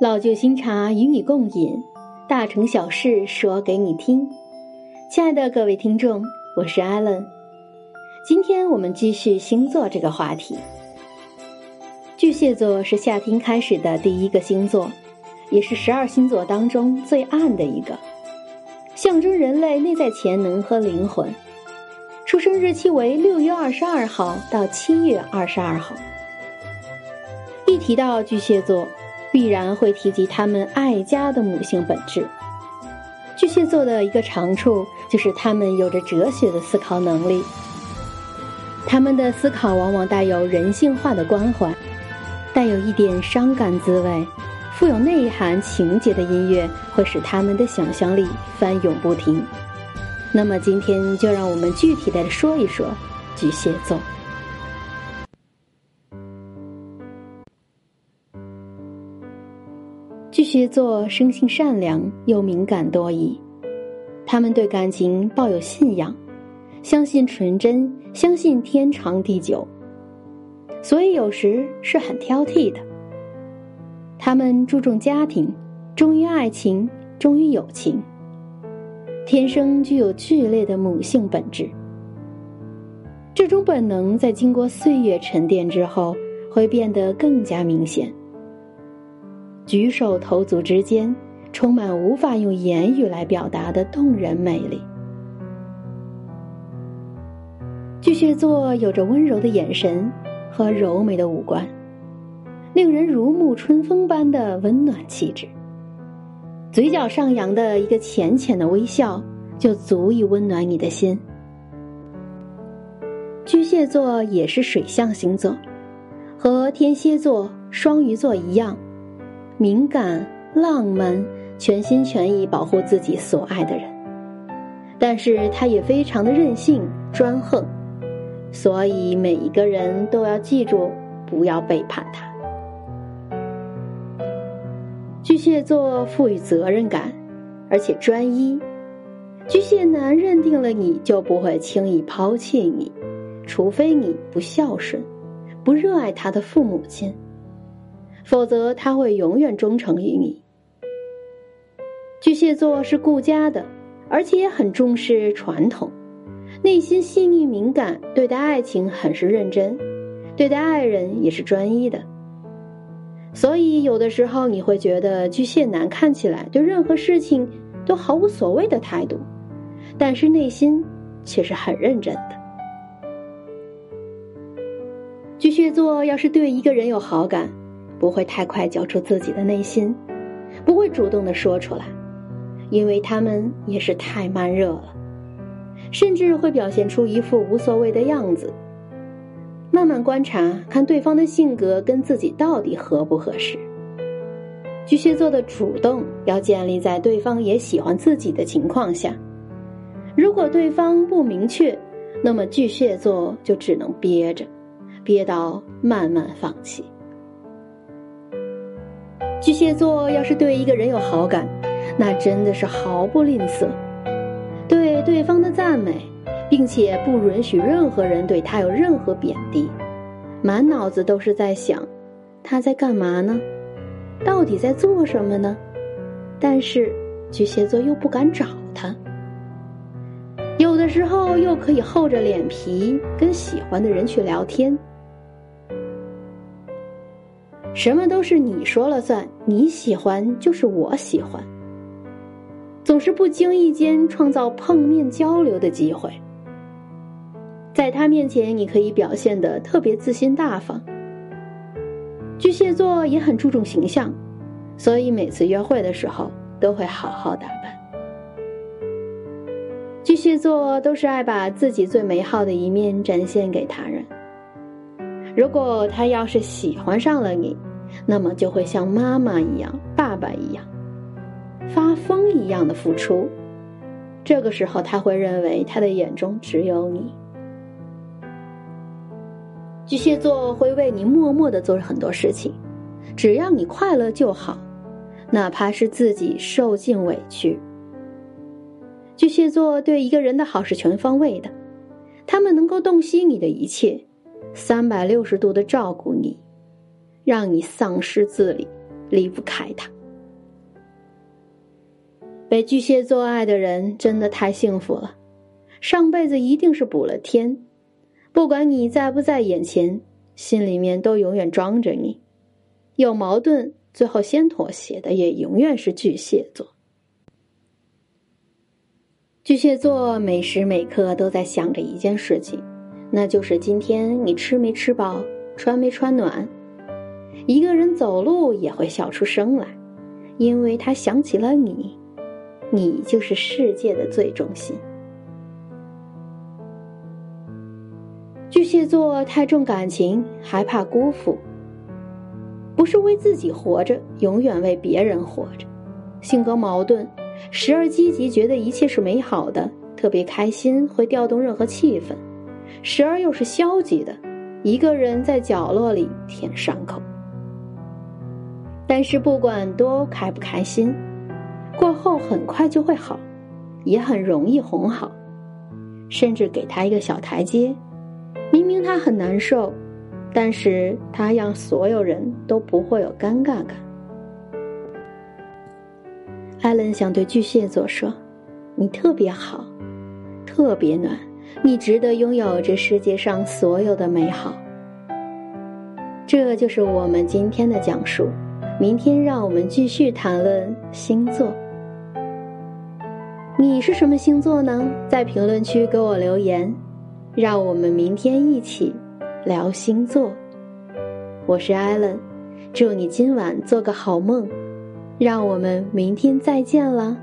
老酒新茶与你共饮，大成小事说给你听。亲爱的各位听众，我是艾伦。今天我们继续星座这个话题。巨蟹座是夏天开始的第一个星座，也是十二星座当中最暗的一个，象征人类内在潜能和灵魂。出生日期为六月二十二号到七月二十二号。一提到巨蟹座。必然会提及他们爱家的母性本质。巨蟹座的一个长处就是他们有着哲学的思考能力，他们的思考往往带有人性化的关怀，带有一点伤感滋味，富有内涵情节的音乐会使他们的想象力翻涌不停。那么今天就让我们具体的说一说巨蟹座。巨座生性善良又敏感多疑，他们对感情抱有信仰，相信纯真，相信天长地久，所以有时是很挑剔的。他们注重家庭，忠于爱情，忠于友情，天生具有剧烈的母性本质。这种本能在经过岁月沉淀之后，会变得更加明显。举手投足之间，充满无法用言语来表达的动人魅力。巨蟹座有着温柔的眼神和柔美的五官，令人如沐春风般的温暖气质。嘴角上扬的一个浅浅的微笑，就足以温暖你的心。巨蟹座也是水象星座，和天蝎座、双鱼座一样。敏感、浪漫，全心全意保护自己所爱的人，但是他也非常的任性、专横，所以每一个人都要记住，不要背叛他。巨蟹座赋予责任感，而且专一。巨蟹男认定了你就不会轻易抛弃你，除非你不孝顺，不热爱他的父母亲。否则他会永远忠诚于你。巨蟹座是顾家的，而且也很重视传统，内心细腻敏感，对待爱情很是认真，对待爱人也是专一的。所以有的时候你会觉得巨蟹男看起来对任何事情都毫无所谓的态度，但是内心却是很认真的。巨蟹座要是对一个人有好感，不会太快交出自己的内心，不会主动的说出来，因为他们也是太慢热了，甚至会表现出一副无所谓的样子。慢慢观察，看对方的性格跟自己到底合不合适。巨蟹座的主动要建立在对方也喜欢自己的情况下，如果对方不明确，那么巨蟹座就只能憋着，憋到慢慢放弃。巨蟹座要是对一个人有好感，那真的是毫不吝啬，对对方的赞美，并且不允许任何人对他有任何贬低，满脑子都是在想，他在干嘛呢？到底在做什么呢？但是巨蟹座又不敢找他，有的时候又可以厚着脸皮跟喜欢的人去聊天。什么都是你说了算，你喜欢就是我喜欢。总是不经意间创造碰面交流的机会，在他面前你可以表现的特别自信大方。巨蟹座也很注重形象，所以每次约会的时候都会好好打扮。巨蟹座都是爱把自己最美好的一面展现给他人。如果他要是喜欢上了你，那么就会像妈妈一样、爸爸一样，发疯一样的付出。这个时候，他会认为他的眼中只有你。巨蟹座会为你默默的做很多事情，只要你快乐就好，哪怕是自己受尽委屈。巨蟹座对一个人的好是全方位的，他们能够洞悉你的一切。三百六十度的照顾你，让你丧失自理，离不开他。被巨蟹座爱的人真的太幸福了，上辈子一定是补了天，不管你在不在眼前，心里面都永远装着你。有矛盾，最后先妥协的也永远是巨蟹座。巨蟹座每时每刻都在想着一件事情，那就是今天你吃没吃饱，穿没穿暖。一个人走路也会笑出声来，因为他想起了你。你就是世界的最中心。巨蟹座太重感情，害怕辜负，不是为自己活着，永远为别人活着。性格矛盾，时而积极，觉得一切是美好的，特别开心，会调动任何气氛；时而又是消极的，一个人在角落里舔伤口。但是不管多开不开心。过后很快就会好，也很容易哄好，甚至给他一个小台阶。明明他很难受，但是他让所有人都不会有尴尬感。艾伦想对巨蟹座说：“你特别好，特别暖，你值得拥有这世界上所有的美好。”这就是我们今天的讲述。明天让我们继续谈论星座。你是什么星座呢？在评论区给我留言，让我们明天一起聊星座。我是艾伦，祝你今晚做个好梦，让我们明天再见了。